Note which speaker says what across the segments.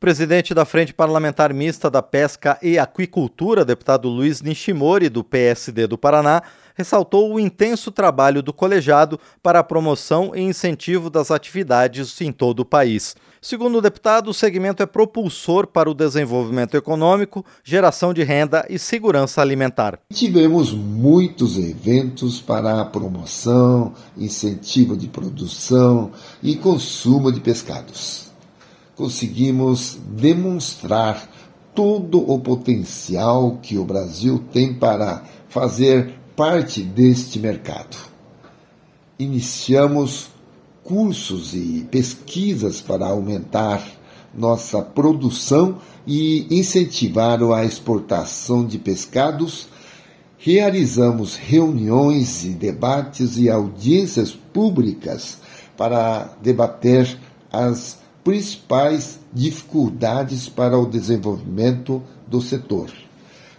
Speaker 1: Presidente da Frente Parlamentar Mista da Pesca e Aquicultura, deputado Luiz Nishimori, do PSD do Paraná, ressaltou o intenso trabalho do colegiado para a promoção e incentivo das atividades em todo o país. Segundo o deputado, o segmento é propulsor para o desenvolvimento econômico, geração de renda e segurança alimentar.
Speaker 2: Tivemos muitos eventos para a promoção, incentivo de produção e consumo de pescados conseguimos demonstrar todo o potencial que o Brasil tem para fazer parte deste mercado. Iniciamos cursos e pesquisas para aumentar nossa produção e incentivar a exportação de pescados. Realizamos reuniões e debates e audiências públicas para debater as principais dificuldades para o desenvolvimento do setor.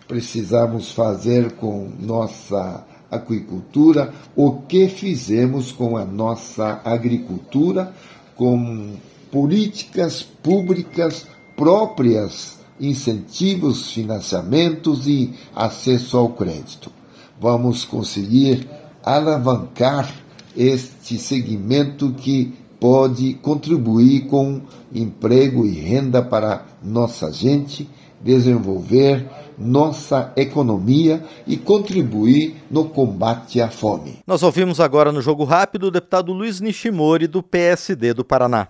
Speaker 2: Precisamos fazer com nossa aquicultura o que fizemos com a nossa agricultura, com políticas públicas próprias, incentivos, financiamentos e acesso ao crédito. Vamos conseguir alavancar este segmento que pode contribuir com emprego e renda para nossa gente, desenvolver nossa economia e contribuir no combate à fome.
Speaker 1: Nós ouvimos agora no Jogo Rápido o deputado Luiz Nishimori, do PSD do Paraná.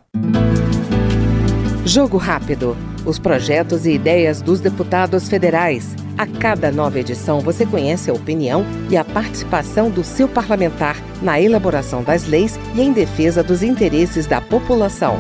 Speaker 3: Jogo Rápido. Os projetos e ideias dos deputados federais. A cada nova edição você conhece a opinião e a participação do seu parlamentar na elaboração das leis e em defesa dos interesses da população.